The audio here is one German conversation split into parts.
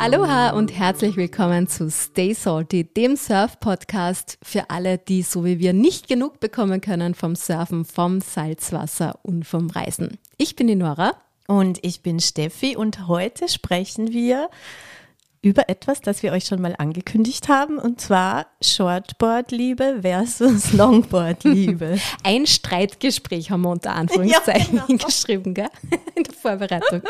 Aloha und herzlich willkommen zu Stay Salty, dem Surf-Podcast für alle, die so wie wir nicht genug bekommen können vom Surfen, vom Salzwasser und vom Reisen. Ich bin die Nora. Und ich bin Steffi und heute sprechen wir über etwas, das wir euch schon mal angekündigt haben, und zwar Shortboard-Liebe versus Longboard-Liebe. Ein Streitgespräch haben wir unter Anführungszeichen ja, genau. geschrieben, gell? in der Vorbereitung.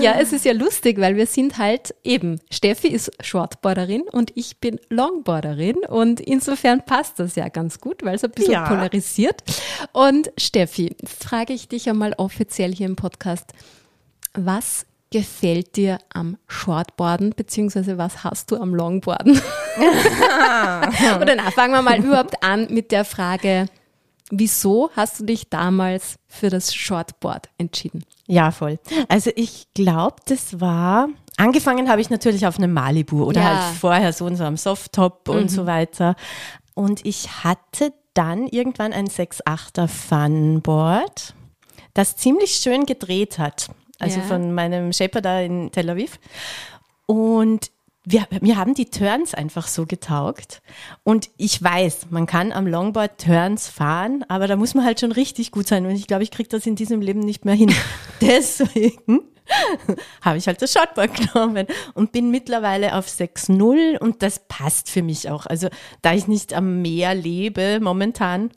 ja, es ist ja lustig, weil wir sind halt eben, Steffi ist Shortboarderin und ich bin Longboarderin und insofern passt das ja ganz gut, weil es ein bisschen ja. polarisiert. Und Steffi, frage ich dich einmal offiziell hier im Podcast, was gefällt dir am Shortboarden, beziehungsweise was hast du am Longboarden? Oder na, fangen wir mal überhaupt an mit der Frage, wieso hast du dich damals für das Shortboard entschieden? Ja, voll. Also ich glaube, das war, angefangen habe ich natürlich auf einem Malibu oder ja. halt vorher so und so am Softtop mhm. und so weiter. Und ich hatte dann irgendwann ein 6-8er Funboard, das ziemlich schön gedreht hat also ja. von meinem Shaper da in Tel Aviv. Und wir, mir haben die Turns einfach so getaugt. Und ich weiß, man kann am Longboard Turns fahren, aber da muss man halt schon richtig gut sein. Und ich glaube, ich kriege das in diesem Leben nicht mehr hin. Deswegen habe ich halt das Shortboard genommen und bin mittlerweile auf 6.0 und das passt für mich auch. Also da ich nicht am Meer lebe momentan,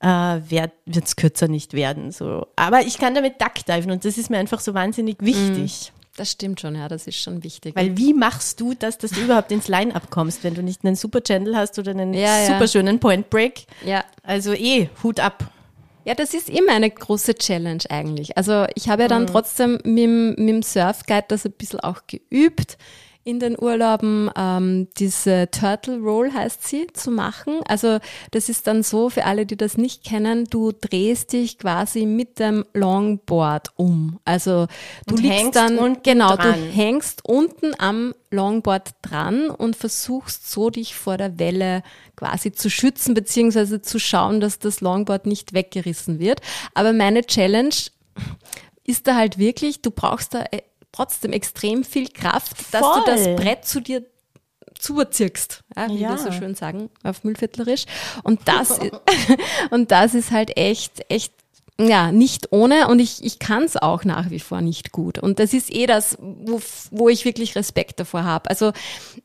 äh, wird es kürzer nicht werden. So. Aber ich kann damit duckdiven und das ist mir einfach so wahnsinnig wichtig. Mm, das stimmt schon, ja, das ist schon wichtig. Weil wie machst du das, dass du überhaupt ins Line-Up kommst, wenn du nicht einen super Channel hast oder einen ja, super schönen Point Break? Ja. Also eh, Hut ab. Ja, das ist immer eine große Challenge eigentlich. Also ich habe ja dann mhm. trotzdem mit, mit dem Surfguide das ein bisschen auch geübt in den Urlauben ähm, diese Turtle Roll heißt sie zu machen. Also das ist dann so für alle, die das nicht kennen, du drehst dich quasi mit dem Longboard um. Also du und liegst dann genau, dran. du hängst unten am Longboard dran und versuchst so dich vor der Welle quasi zu schützen beziehungsweise zu schauen, dass das Longboard nicht weggerissen wird. Aber meine Challenge ist da halt wirklich, du brauchst da äh, trotzdem extrem viel Kraft, dass Voll. du das Brett zu dir zuziehst, ja, wie ja. wir so schön sagen auf Müllviertlerisch. Und das, und das ist halt echt, echt ja, nicht ohne und ich, ich kann es auch nach wie vor nicht gut. Und das ist eh das, wo, wo ich wirklich Respekt davor habe. Also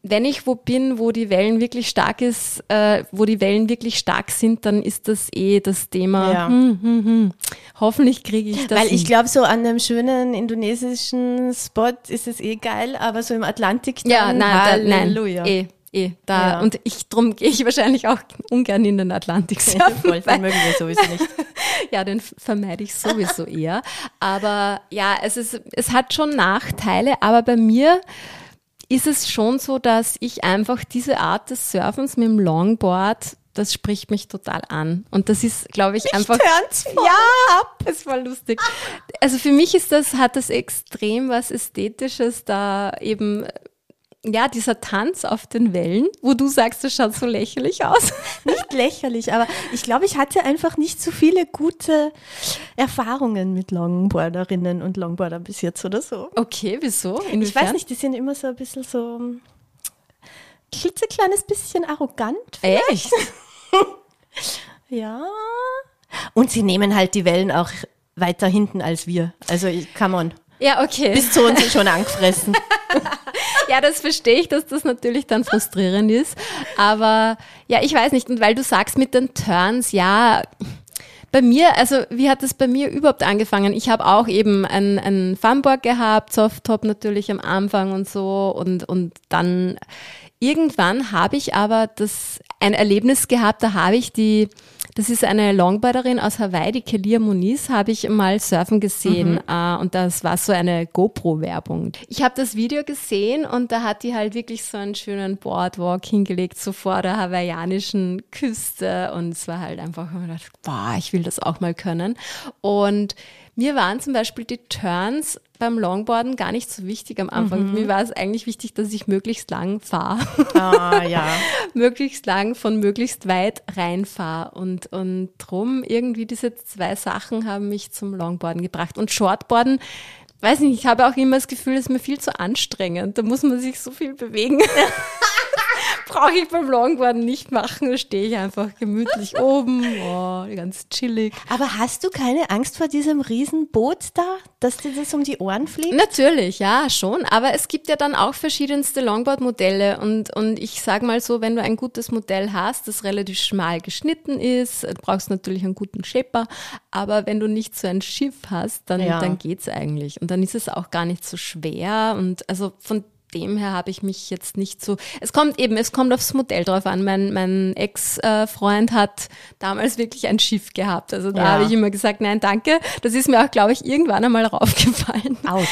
wenn ich wo bin, wo die Wellen wirklich stark ist, äh, wo die Wellen wirklich stark sind, dann ist das eh das Thema. Ja. Hm, hm, hm. Hoffentlich kriege ich das. Weil ich glaube, so an einem schönen indonesischen Spot ist es eh geil, aber so im Atlantik dann, ja, nein, da, nein, eh eh da. Ja. Und ich, drum gehe ich wahrscheinlich auch ungern in den Atlantik surfen. Voll, den mögen wir sowieso nicht. ja, den vermeide ich sowieso eher. Aber ja, es ist, es hat schon Nachteile, aber bei mir ist es schon so, dass ich einfach diese Art des Surfens mit dem Longboard das spricht mich total an. Und das ist, glaube ich, mich einfach. voll. Ja, ab. Es war lustig. Also für mich ist das, hat das extrem was Ästhetisches, da eben ja, dieser Tanz auf den Wellen, wo du sagst, das schaut so lächerlich aus. Nicht lächerlich, aber ich glaube, ich hatte einfach nicht so viele gute Erfahrungen mit Longboarderinnen und Longboardern bis jetzt oder so. Okay, wieso? Inwiefern? Ich weiß nicht, die sind immer so ein bisschen so ein klitzekleines bisschen arrogant. Vielleicht. Echt? ja. Und sie nehmen halt die Wellen auch weiter hinten als wir. Also, come on. Ja, okay. Bis zu uns schon angefressen. Ja, das verstehe ich, dass das natürlich dann frustrierend ist. Aber ja, ich weiß nicht. Und weil du sagst mit den Turns, ja, bei mir, also wie hat das bei mir überhaupt angefangen? Ich habe auch eben ein, ein Funboard gehabt, Softtop natürlich am Anfang und so und, und dann irgendwann habe ich aber das ein Erlebnis gehabt, da habe ich die das ist eine Longboarderin aus Hawaii, die Kelia Moniz, habe ich mal surfen gesehen. Mhm. Äh, und das war so eine GoPro-Werbung. Ich habe das Video gesehen und da hat die halt wirklich so einen schönen Boardwalk hingelegt, so vor der hawaiianischen Küste. Und es war halt einfach, ich gedacht, boah, ich will das auch mal können. Und mir waren zum Beispiel die Turns beim Longboarden gar nicht so wichtig am Anfang. Mhm. Mir war es eigentlich wichtig, dass ich möglichst lang fahre. Ah, ja. möglichst lang von möglichst weit reinfahre. Und, und drum irgendwie diese zwei Sachen haben mich zum Longboarden gebracht. Und Shortboarden weiß nicht, ich habe auch immer das Gefühl, es ist mir viel zu anstrengend. Da muss man sich so viel bewegen. Brauche ich beim Longboarden nicht machen. Da stehe ich einfach gemütlich oben, oh, ganz chillig. Aber hast du keine Angst vor diesem Riesenboot da, dass dir das um die Ohren fliegt? Natürlich, ja, schon. Aber es gibt ja dann auch verschiedenste Longboard-Modelle. Und, und ich sage mal so, wenn du ein gutes Modell hast, das relativ schmal geschnitten ist, du brauchst natürlich einen guten Shaper. Aber wenn du nicht so ein Schiff hast, dann, ja. dann geht's eigentlich. Und dann ist es auch gar nicht so schwer. Und also von dem her habe ich mich jetzt nicht so. Es kommt eben, es kommt aufs Modell drauf an. Mein, mein Ex-Freund hat damals wirklich ein Schiff gehabt. Also da ja. habe ich immer gesagt, nein, danke. Das ist mir auch, glaube ich, irgendwann einmal raufgefallen. Autsch.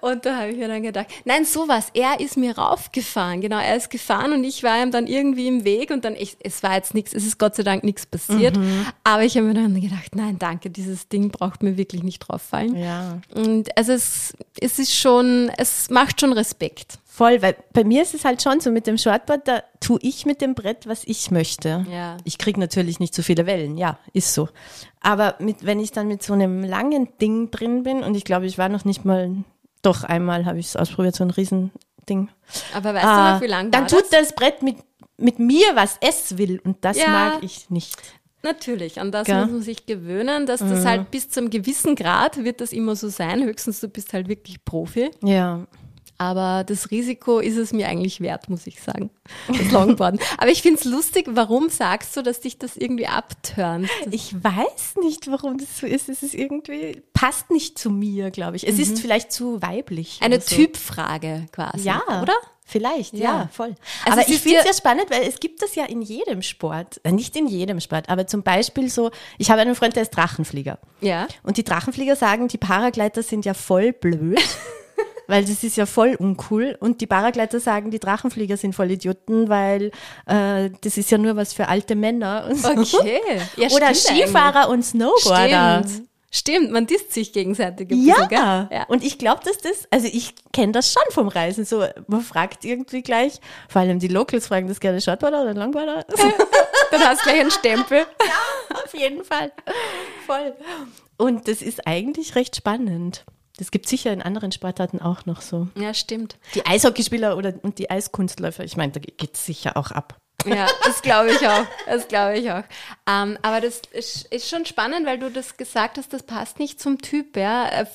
Und da habe ich mir dann gedacht, nein, sowas. Er ist mir raufgefahren. Genau, er ist gefahren und ich war ihm dann irgendwie im Weg und dann, ich, es war jetzt nichts, es ist Gott sei Dank nichts passiert. Mhm. Aber ich habe mir dann gedacht, nein, danke, dieses Ding braucht mir wirklich nicht drauf fallen. Ja. Und also es, es ist schon, es macht schon Respekt perfekt. Voll, weil bei mir ist es halt schon so mit dem Shortboard, da tue ich mit dem Brett, was ich möchte. Ja. Ich kriege natürlich nicht so viele Wellen, ja, ist so. Aber mit, wenn ich dann mit so einem langen Ding drin bin, und ich glaube, ich war noch nicht mal, doch einmal habe ich es ausprobiert, so ein Riesending. Aber weißt ah, du noch, wie lang Dann tut das? das Brett mit, mit mir, was es will, und das ja. mag ich nicht. Natürlich, an das Gell? muss man sich gewöhnen, dass das mhm. halt bis zum gewissen Grad wird das immer so sein. Höchstens du bist halt wirklich Profi. Ja. Aber das Risiko ist es mir eigentlich wert, muss ich sagen. Das Longboarden. Aber ich finde es lustig, warum sagst du, dass dich das irgendwie abturnt? Ich weiß nicht, warum das so ist. Es ist irgendwie, passt nicht zu mir, glaube ich. Es mhm. ist vielleicht zu weiblich. Eine so. Typfrage quasi. Ja. Oder? Vielleicht, ja, ja voll. Also aber ich finde es ja spannend, weil es gibt das ja in jedem Sport. Äh, nicht in jedem Sport, aber zum Beispiel so, ich habe einen Freund, der ist Drachenflieger. Ja. Und die Drachenflieger sagen, die Paragleiter sind ja voll blöd. weil das ist ja voll uncool. Und die Paragleiter sagen, die Drachenflieger sind voll Idioten, weil äh, das ist ja nur was für alte Männer. Und so. Okay. Ja, Oder Skifahrer eigentlich. und Snowboarder. Stimmt. Stimmt, man disst sich gegenseitig. Ja. So, ja, und ich glaube, dass das, also ich kenne das schon vom Reisen. So, man fragt irgendwie gleich, vor allem die Locals fragen das gerne Shortboarder oder Longboarder. Dann hast du gleich einen Stempel. Ja, auf jeden Fall. Voll. Und das ist eigentlich recht spannend. Das gibt sicher in anderen Sportarten auch noch so. Ja, stimmt. Die Eishockeyspieler oder und die Eiskunstläufer, ich meine, da geht es sicher auch ab. Ja, das glaube ich auch. Das glaube ich auch. Ähm, aber das ist, ist, schon spannend, weil du das gesagt hast, das passt nicht zum Typ, ja. Äh,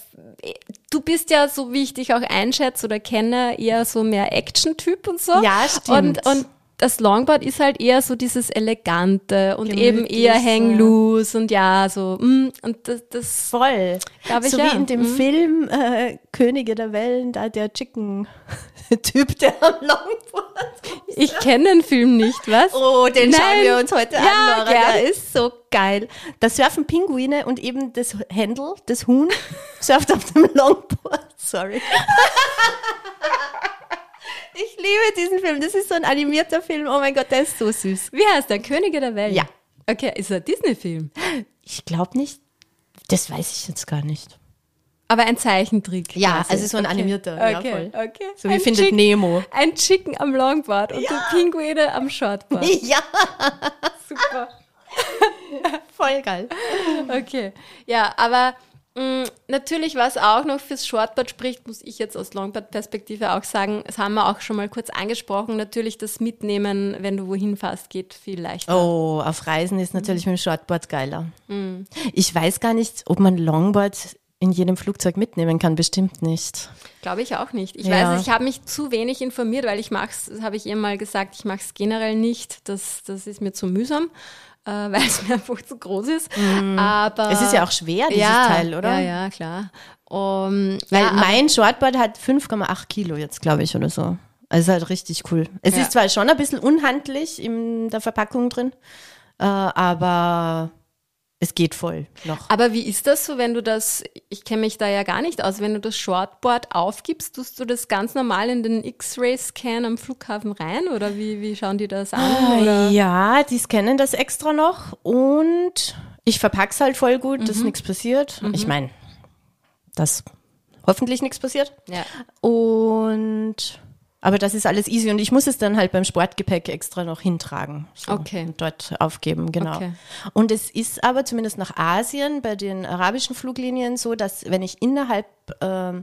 du bist ja, so wie ich dich auch einschätze oder kenne, eher so mehr Action-Typ und so. Ja, stimmt. Und, und das Longboard ist halt eher so dieses Elegante und Gemütlich, eben eher hang loose und ja, so, mm, und das, das voll. Ich, so ja. wie in dem mm. Film äh, Könige der Wellen, da der Chicken-Typ, der am Longboard ist. Ich kenne den Film nicht, was? Oh, den Nein. schauen wir uns heute ja, an, Laura. Gern. Der ist so geil. Da surfen Pinguine und eben das Händel, das Huhn, surft auf dem Longboard. Sorry. Ich liebe diesen Film. Das ist so ein animierter Film. Oh mein Gott, der ist so süß. Wie heißt der? Könige der Welt? Ja. Okay, ist er ein Disney-Film? Ich glaube nicht. Das weiß ich jetzt gar nicht. Aber ein Zeichentrick. Ja, quasi. also so ein okay. animierter. Okay, ja, voll. okay. So wie ein findet Chicken, Nemo. Ein Chicken am Longboard und ja. die Pinguine am Shortboard. Ja. Super. voll geil. Okay. Ja, aber natürlich, was auch noch fürs Shortboard spricht, muss ich jetzt aus Longboard-Perspektive auch sagen, das haben wir auch schon mal kurz angesprochen, natürlich das Mitnehmen, wenn du wohin fährst, geht viel leichter. Oh, auf Reisen ist natürlich mhm. mit dem Shortboard geiler. Mhm. Ich weiß gar nicht, ob man Longboard in jedem Flugzeug mitnehmen kann, bestimmt nicht. Glaube ich auch nicht. Ich ja. weiß, ich habe mich zu wenig informiert, weil ich mache es, habe ich ihr mal gesagt, ich mache es generell nicht. Das, das ist mir zu mühsam äh, weil es mir einfach zu groß ist. Mm. Aber es ist ja auch schwer, dieses ja, Teil, oder? Ja, ja, klar. Um, weil ja, mein Shortboard hat 5,8 Kilo jetzt, glaube ich, oder so. Also halt richtig cool. Es ja. ist zwar schon ein bisschen unhandlich in der Verpackung drin, äh, aber es geht voll noch. Aber wie ist das so, wenn du das, ich kenne mich da ja gar nicht aus, wenn du das Shortboard aufgibst, tust du das ganz normal in den X-Ray-Scan am Flughafen rein oder wie, wie schauen die das an? Oder? Ja, die scannen das extra noch und ich verpack's halt voll gut, mhm. dass nichts passiert. Mhm. Ich meine, dass hoffentlich nichts passiert. Ja. Und Aber das ist alles easy und ich muss es dann halt beim Sportgepäck extra noch hintragen. So, okay. Und dort aufgeben, genau. Okay. Und es ist aber zumindest nach Asien bei den arabischen Fluglinien so, dass wenn ich innerhalb äh,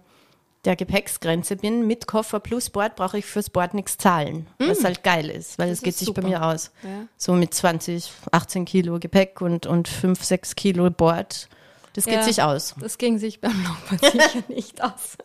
der Gepäcksgrenze bin, mit Koffer plus Board, brauche ich fürs Board nichts zahlen. Mm. Was halt geil ist, weil es geht sich bei mir aus. Ja. So mit 20, 18 Kilo Gepäck und, und 5, 6 Kilo Board das geht ja, sich aus. Das ging sich beim Longboard sicher nicht aus.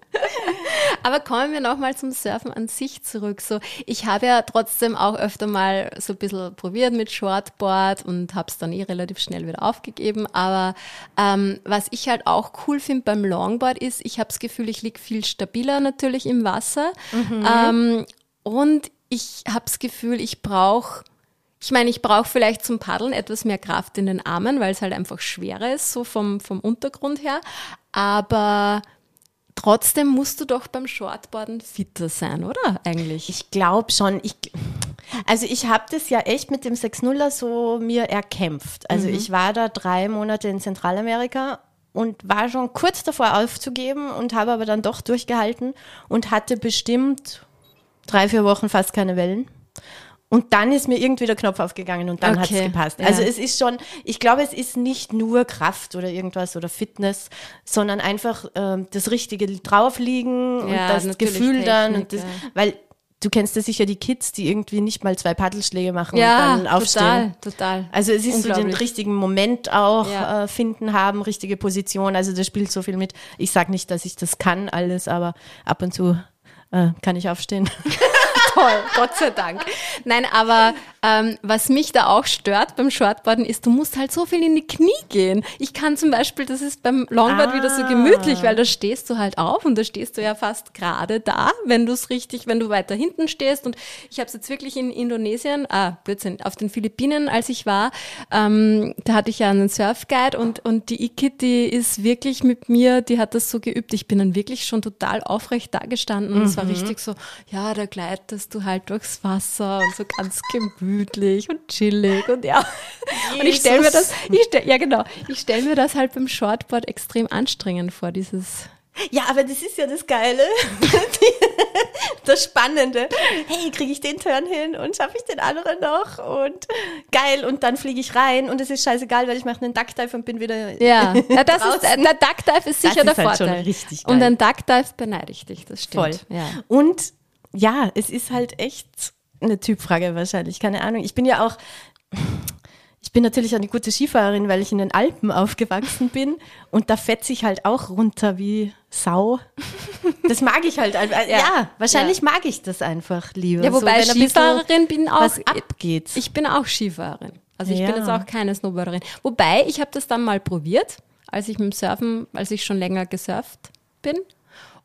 Aber kommen wir nochmal zum Surfen an sich zurück. So, ich habe ja trotzdem auch öfter mal so ein bisschen probiert mit Shortboard und habe es dann eh relativ schnell wieder aufgegeben. Aber ähm, was ich halt auch cool finde beim Longboard ist, ich habe das Gefühl, ich liege viel stabiler natürlich im Wasser. Mhm. Ähm, und ich habe das Gefühl, ich brauche ich meine, ich brauche vielleicht zum Paddeln etwas mehr Kraft in den Armen, weil es halt einfach schwerer ist, so vom, vom Untergrund her. Aber trotzdem musst du doch beim Shortboarden fitter sein, oder eigentlich? Ich glaube schon. Ich, also ich habe das ja echt mit dem 6-0er so mir erkämpft. Also mhm. ich war da drei Monate in Zentralamerika und war schon kurz davor aufzugeben und habe aber dann doch durchgehalten und hatte bestimmt drei, vier Wochen fast keine Wellen. Und dann ist mir irgendwie der Knopf aufgegangen und dann okay. hat es gepasst. Ja. Also es ist schon, ich glaube, es ist nicht nur Kraft oder irgendwas oder Fitness, sondern einfach ähm, das Richtige draufliegen ja, und das Gefühl Technik, dann. Und das, ja. Weil du kennst ja sicher die Kids, die irgendwie nicht mal zwei Paddelschläge machen ja, und dann aufstehen. Total, total. Also es ist so den richtigen Moment auch ja. äh, finden haben, richtige Position. Also das spielt so viel mit. Ich sage nicht, dass ich das kann alles, aber ab und zu äh, kann ich aufstehen. toll, Gott sei Dank. Nein, aber ähm, was mich da auch stört beim Shortboarden ist, du musst halt so viel in die Knie gehen. Ich kann zum Beispiel, das ist beim Longboard ah. wieder so gemütlich, weil da stehst du halt auf und da stehst du ja fast gerade da, wenn du es richtig, wenn du weiter hinten stehst. Und ich habe es jetzt wirklich in Indonesien, ah, Blödsinn, auf den Philippinen, als ich war, ähm, da hatte ich ja einen Surfguide und, und die Ikit, die ist wirklich mit mir, die hat das so geübt. Ich bin dann wirklich schon total aufrecht da gestanden und es war mhm. richtig so, ja, da gleitest du halt durchs Wasser und so ganz gemütlich und chillig und ja. Jesus. Und ich stelle mir das, ich stell, ja genau, ich stelle mir das halt beim Shortboard extrem anstrengend vor, dieses ja, aber das ist ja das Geile, das Spannende. Hey, kriege ich den Turn hin und schaffe ich den anderen noch und geil und dann fliege ich rein und es ist scheißegal, weil ich mache einen Duckdive und bin wieder Ja, ja das ist, der Duckdive ist sicher das ist der halt Vorteil. richtig geil. Und ein Duckdive beneide ich dich, das stimmt. Voll. Ja. Und ja, es ist halt echt eine Typfrage wahrscheinlich, keine Ahnung. Ich bin ja auch, ich bin natürlich eine gute Skifahrerin, weil ich in den Alpen aufgewachsen bin und da fetze ich halt auch runter wie Sau. Das mag ich halt einfach. Ja, ja wahrscheinlich ja. mag ich das einfach lieber. Ja, wobei so, Skifahrerin bin auch. Was abgeht. Ich bin auch Skifahrerin. Also ich ja. bin jetzt auch keine Snowboarderin. Wobei, ich habe das dann mal probiert, als ich mit dem Surfen, als ich schon länger gesurft bin.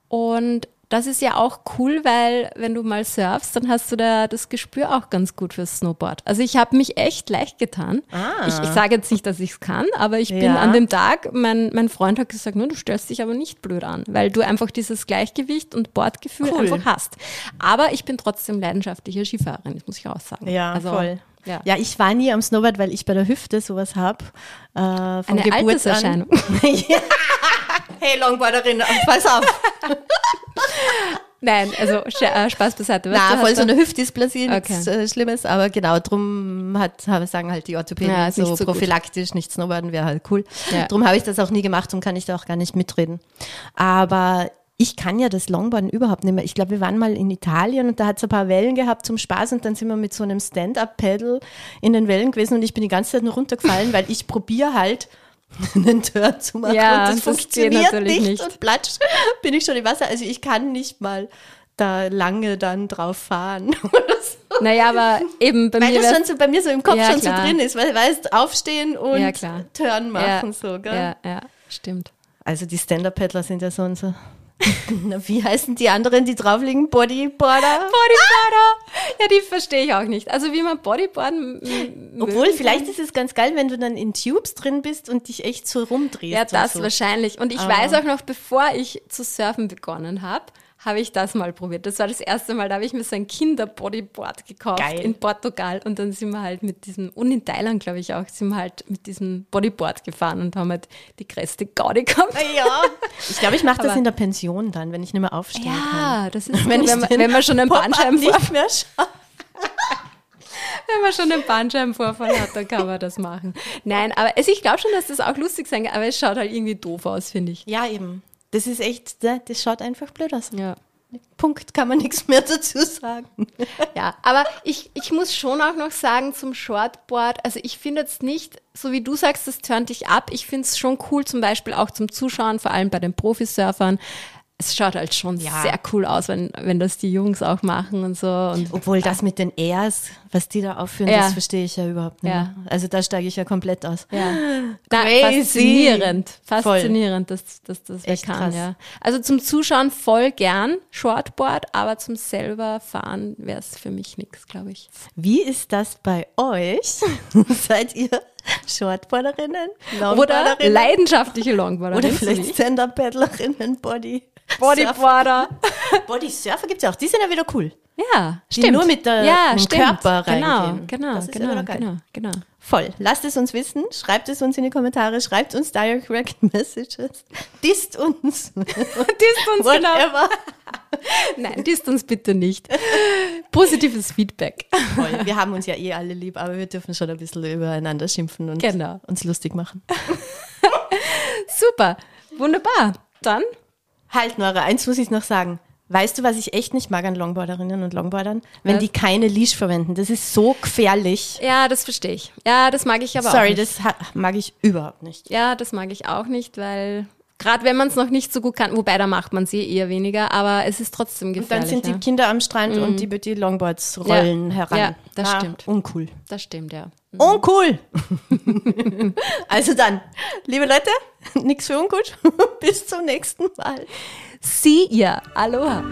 Und das ist ja auch cool, weil wenn du mal surfst, dann hast du da das Gespür auch ganz gut fürs Snowboard. Also ich habe mich echt leicht getan. Ah. Ich, ich sage jetzt nicht, dass ich es kann, aber ich bin ja. an dem Tag, mein, mein Freund hat gesagt, du stellst dich aber nicht blöd an, weil du einfach dieses Gleichgewicht und Bordgefühl cool. einfach hast. Aber ich bin trotzdem leidenschaftliche Skifahrerin, das muss ich auch sagen. Ja, also, voll. Ja. ja, ich war nie am Snowboard, weil ich bei der Hüfte sowas habe. Äh, von Eine Geburt Alterserscheinung. ja. Hey, Longboarderin, pass auf. Nein, also äh, Spaß beiseite. Was Na, voll so eine Hüftdysplasie, okay. nichts äh, Schlimmes, aber genau, drum hat, sagen halt die Orthopäden ja, so, so prophylaktisch, nicht Snowboarden wäre halt cool. Ja. Drum habe ich das auch nie gemacht und kann ich da auch gar nicht mitreden. Aber ich kann ja das Longboarden überhaupt nicht mehr. Ich glaube, wir waren mal in Italien und da hat es ein paar Wellen gehabt zum Spaß und dann sind wir mit so einem Stand-Up-Pedal in den Wellen gewesen und ich bin die ganze Zeit nur runtergefallen, weil ich probiere halt einen Turn zu machen ja, und das, das funktioniert nicht, nicht, und platsch bin ich schon im Wasser. Also ich kann nicht mal da lange dann drauf fahren oder so. Naja, aber eben bei weil mir. Weil das schon so bei mir so im Kopf ja, schon klar. so drin ist, weil weißt, aufstehen und ja, Turn machen, ja, so, gell? Ja, ja, stimmt. Also die Stand-Up-Paddler sind ja so und so. Na, wie heißen die anderen, die draufliegen? Bodyboarder? Bodyboarder! Ja, die verstehe ich auch nicht. Also wie man Bodyboarden. Obwohl, vielleicht ist es ganz geil, wenn du dann in Tubes drin bist und dich echt so rumdrehst. Ja, das so. wahrscheinlich. Und ich Aber weiß auch noch, bevor ich zu surfen begonnen habe, habe ich das mal probiert. Das war das erste Mal, da habe ich mir so ein Kinderbodyboard gekauft Geil. in Portugal und dann sind wir halt mit diesem, und in Thailand glaube ich auch, sind wir halt mit diesem Bodyboard gefahren und haben halt die größte Gaudi gehabt. Ja. Ich glaube, ich mache das in der Pension dann, wenn ich nicht mehr aufstehen kann. Ja, das ist Wenn, wenn, man, wenn man schon einen Bandscheibenvorfall, nicht schaue. wenn man schon einen Bandscheibenvorfall hat, dann kann man das machen. Nein, aber also ich glaube schon, dass das auch lustig sein kann, aber es schaut halt irgendwie doof aus, finde ich. Ja, eben. Das ist echt, ne, das schaut einfach blöd aus. Ja. Punkt, kann man nichts mehr dazu sagen. Ja, aber ich, ich muss schon auch noch sagen zum Shortboard, also ich finde jetzt nicht, so wie du sagst, das turnt dich ab. Ich finde es schon cool, zum Beispiel auch zum Zuschauen, vor allem bei den Profisurfern. Es schaut halt schon Ja. sehr cool aus, wenn, wenn das die Jungs auch machen und so. Und Obwohl das mit den Airs, was die da aufführen, Ja. das verstehe ich ja überhaupt nicht. Ja. mehr. Also da steige ich ja komplett aus. Ja. Na, Crazy. faszinierend. Voll. Faszinierend, dass, dass das Echt kann, krass. ja. Also zum Zuschauen voll gern Shortboard, aber zum selber fahren wäre es für mich nichts, glaube ich. Wie ist das bei euch? Seid ihr Shortboarderinnen? Oder Longboarderinnen? leidenschaftliche Longboarder. Oder vielleicht Stand-Up-Paddlerinnen, Body. Bodyboarder. Surfer. Body Surfer gibt es ja auch. Die sind ja wieder cool. Ja, Die stimmt. nur mit der- ja, mit dem stimmt. Körper Genau, reingehen. genau, Das ist ja genau, genau, genau. Voll. Lasst es uns wissen. Schreibt es uns in die Kommentare. Schreibt uns Direct Messages. Disst uns. Disst uns genau. Whatever. Nein, disst uns bitte nicht. Positives Feedback. Voll. Wir haben uns ja eh alle lieb, aber wir dürfen schon ein bisschen übereinander schimpfen und Genau. uns lustig machen. Super, wunderbar. Dann Halt, Nora, eins muss ich noch sagen. Weißt du, was ich echt nicht mag an Longboarderinnen und Longboardern? Wenn Was? die keine Leash verwenden. Das ist so gefährlich. Ja, das verstehe ich. Ja, das mag ich aber auch Sorry, nicht. das ha- mag ich überhaupt nicht. Ja, das mag ich auch nicht, weil gerade wenn man es noch nicht so gut kann, wobei da macht man sie eher weniger, aber es ist trotzdem Und gefährlich. dann sind die ja. Kinder am Strand und die, die Longboards rollen heran. Ja, das Na, stimmt. Uncool. Das stimmt, ja. Uncool! also dann, liebe Leute, nix für ungut. Bis zum nächsten Mal. See ya. Aloha.